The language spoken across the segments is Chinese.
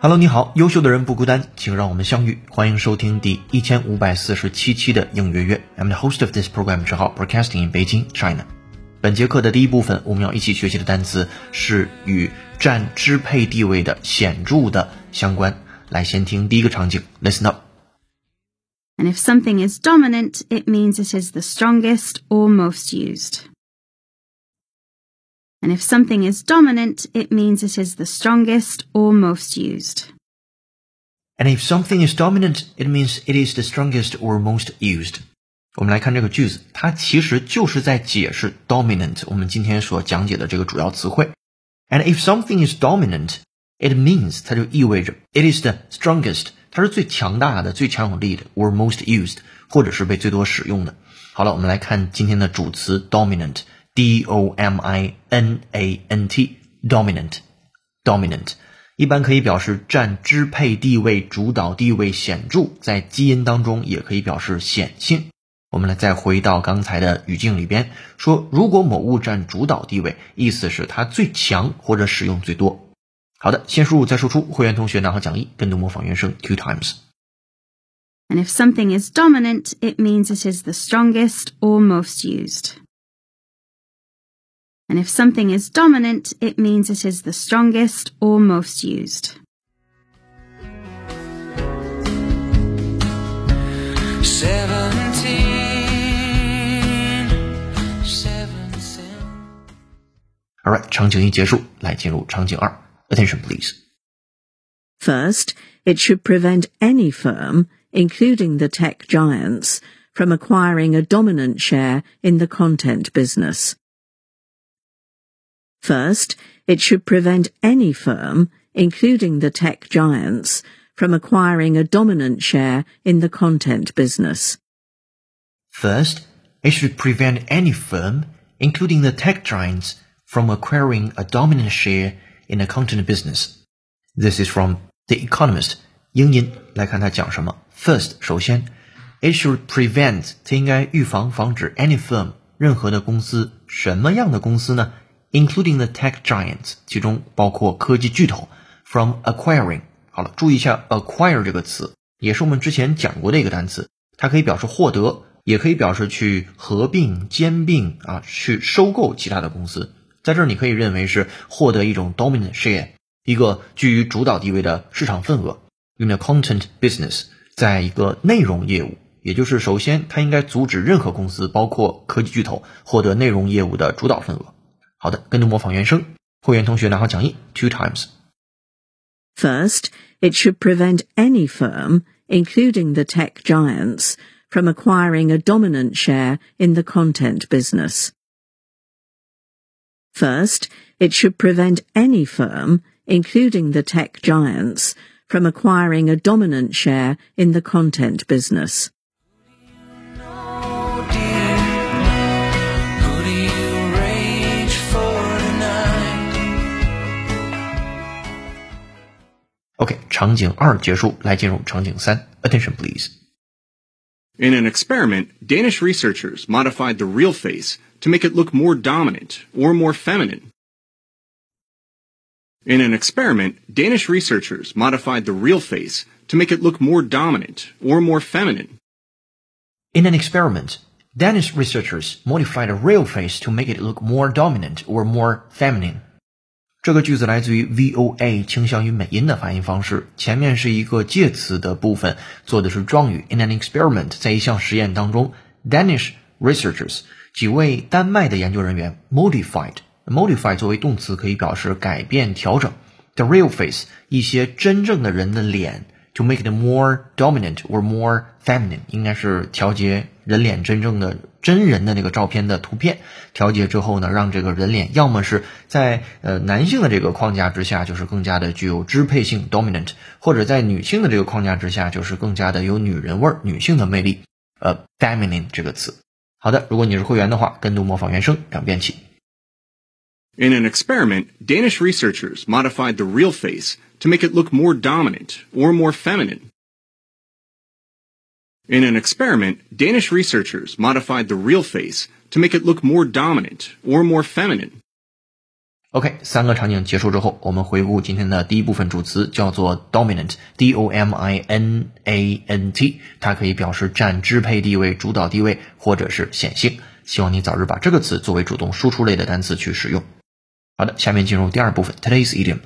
Hello，你好，优秀的人不孤单，请让我们相遇。欢迎收听第一千五百四十七期的应约约。I'm the host of this program，之号 Broadcasting in Beijing, China。本节课的第一部分，我们要一起学习的单词是与占支配地位的显着的相关。来，先听第一个场景，Listen up。 And if something is dominant, it means it is the strongest or most used. And if something is dominant, it means it is the strongest or most used. And if something is dominant, it means it is the strongest or most used. 我们来看这个句子，它其实就是在解释 dominant 我们今天所讲解的这个主要词汇。And if something is dominant, it means 它就意味着 it is the strongest，它是最强大的、最强有力的，or most used，或者是被最多使用的。好了，我们来看今天的主词 dominant。 D O M I N A N T dominant dominant 一般可以表示占支配地位、主导地位显著，在基因当中也可以表示显性。我们来再回到刚才的语境里边，说如果某物占主导地位，意思是它最强或者使用最多。好的，先输入再输出。会员同学拿好讲义，跟读模仿原声 two times。And if something is dominant, it means it is the strongest or most used. And if something is dominant, it means it is the strongest or most used. Seventeen, seventeen. Alright，场景一结束，来进入场景二。Attention please。 First, it should prevent any firm, including the tech giants, from acquiring a dominant share in the content business. First, it should prevent any firm, including the tech giants, from acquiring a dominant share in the content business. First, it should prevent any firm, including the tech giants, from acquiring a dominant share in the content business. This is from The Economist. 英音来看它讲什么。First，首先，it should prevent，它应该预防、防止 any firm 任何的公司，什么样的公司呢 ？including the tech giants，其中包括科技巨头，from acquiring。好了，注意一下 acquire 这个词，也是我们之前讲过的一个单词，它可以表示获得，也可以表示去合并、兼并啊，去收购其他的公司。在这儿，你可以认为是获得一种 dominant share，一个居于主导地位的市场份额。In a content business，在一个内容业务，也就是首先它应该阻止任何公司，包括科技巨头，获得内容业务的主导份额。好的，跟读模仿原声。会员同学拿好讲义，two times。 First, it should prevent any firm, including the tech giants, from acquiring a dominant share in the content business. First, it should prevent any firm, including the tech giants, from acquiring a dominant share in the content business. 场景二结束，来进入场景三。Attention please。 In an experiment, Danish researchers modified the real face to make it look more dominant or more feminine. In an experiment, Danish researchers modified the real face to make it look more dominant or more feminine. In an experiment, Danish researchers modified a real face to make it look more dominant or more feminine. 这个句子来自于 VOA 倾向于美音的发音方式，前面是一个介词的部分，做的是状语。In an experiment，在一项实验当中，Danish researchers 几位丹麦的研究人员 modified。modify 作为动词可以表示改变、调整。The real face，一些真正的人的脸，to make it more dominant or more feminine，应该是调节人脸真正的真人的那个照片的图片。调节之后呢，让这个人脸要么是在呃男性的这个框架之下，就是更加的具有支配性 dominant，或者在女性的这个框架之下，就是更加的有女人味儿、女性的魅力。呃，feminine 这个词。好的，如果你是会员的话，跟读模仿原声两遍起。In an experiment, Danish researchers modified the real face to make it look more dominant or more feminine. In an experiment, Danish researchers modified the real face to make it look more dominant or more feminine. OK，三个场景结束之后，我们回顾今天的第一部分主词，叫做 dominant，d o m i n a n t，它可以表示占支配地位、主导地位或者是显性。希望你早日把这个词作为主动输出类的单词去使用。好的，下面进入第二部分，today's idiom。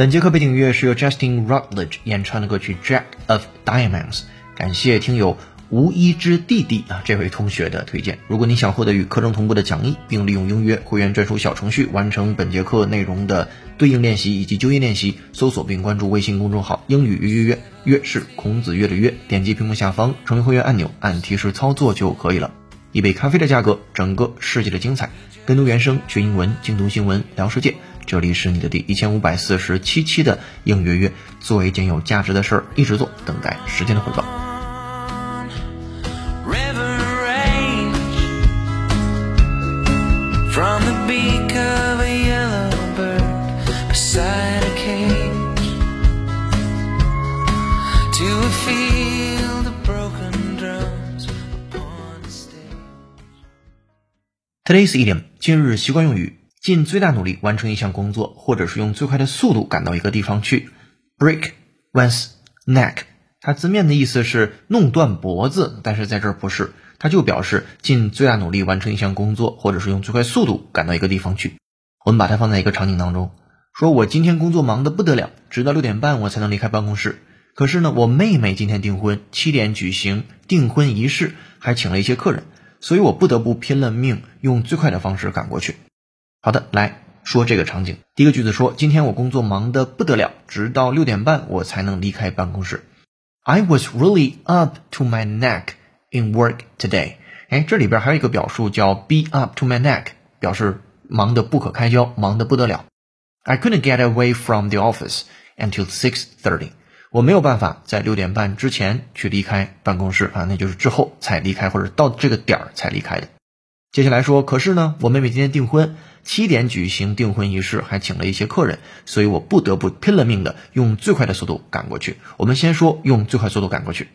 本节课背景音乐是由 Justin Rutledge 演唱的歌曲《Jack of Diamonds》，感谢听友无一之弟弟啊这位同学的推荐。如果你想获得与课程同步的讲义，并利用音乐会员专属小程序完成本节课内容的对应练习以及纠音练习，搜索并关注微信公众号“英语约约约”，约是孔子约的约，点击屏幕下方成为会员按钮，按提示操作就可以了。一杯咖啡的价格，整个世界的精彩。跟读原声学英文，精读新闻聊世界。这里是你的第一千五百四十七期的应约约，做一件有价值的事儿，一直做，等待时间的回报。Today's idiom 今日习惯用语，尽最大努力完成一项工作，或者是用最快的速度赶到一个地方去。Break one's neck，它字面的意思是弄断脖子，但是在这儿不是，它就表示尽最大努力完成一项工作，或者是用最快速度赶到一个地方去。我们把它放在一个场景当中，说我今天工作忙得不得了，直到六点半我才能离开办公室。可是呢，我妹妹今天订婚，七点举行订婚仪式，还请了一些客人，所以我不得不拼了命用最快的方式赶过去。好的，来说这个场景。第一个句子说，今天我工作忙得不得了，直到六点半我才能离开办公室。I was really up to my neck in work today。哎，这里边还有一个表述叫 be up to my neck，表示忙得不可开交，忙得不得了。I couldn't get away from the office until six thirty。我没有办法在六点半之前去离开办公室啊，那就是之后才离开，或者到这个点儿才离开的。接下来说，可是呢，我妹妹今天订婚，七点举行订婚仪式，还请了一些客人，所以我不得不拼了命的用最快的速度赶过去。我们先说用最快速度赶过去。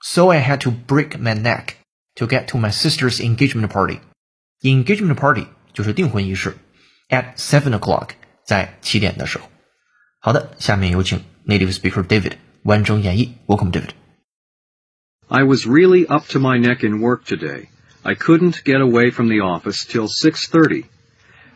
So I had to break my neck to get to my sister's engagement party. Engagement party 就是订婚仪式，at seven o'clock，在七点的时候。好的，下面有请 native speaker David 完整演绎。Welcome, David. I was really up to my neck in work today. I couldn't get away from the office till 6:30.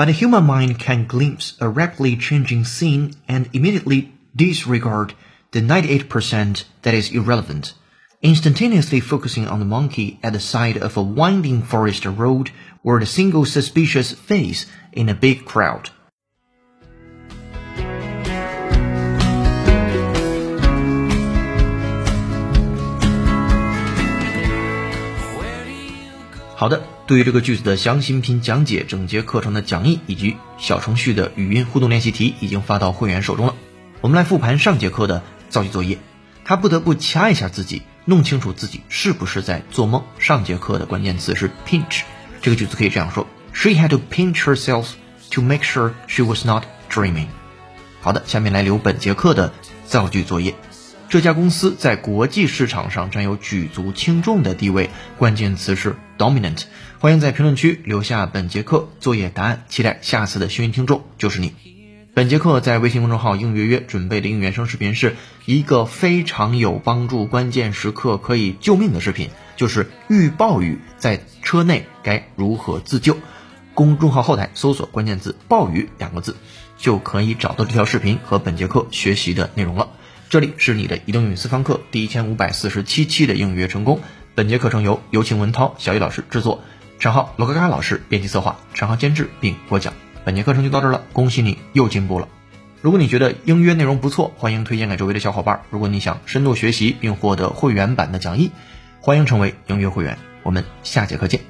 But the human mind can glimpse a rapidly changing scene and immediately disregard the 98% that is irrelevant, instantaneously focusing on the monkey at the side of a winding forest road or the single suspicious face in a big crowd. 好的，对于这个句子的详细音频讲解、整节课程的讲义以及小程序的语音互动练习题已经发到会员手中了。我们来复盘上节课的造句作业，他不得不掐一下自己，弄清楚自己是不是在做梦。上节课的关键词是 pinch，这个句子可以这样说：She had to pinch herself to make sure she was not dreaming。好的，下面来留本节课的造句作业。这家公司在国际市场上占有举足轻重的地位，关键词是 dominant。欢迎在评论区留下本节课作业答案，期待下次的幸运听众就是你。本节课在微信公众号“应约约”准备的应原声视频是一个非常有帮助、关键时刻可以救命的视频，就是遇暴雨在车内该如何自救。公众号后台搜索关键字“暴雨”两个字，就可以找到这条视频和本节课学习的内容了。这里是你的移动英语私房课第一千五百四十七期的应约成功。本节课程由有请文涛、小雨老师制作，陈浩、罗格嘎老师编辑策划，陈浩监制并播讲。本节课程就到这了，恭喜你又进步了。如果你觉得英约内容不错，欢迎推荐给周围的小伙伴。如果你想深度学习并获得会员版的讲义，欢迎成为英约会员。我们下节课见。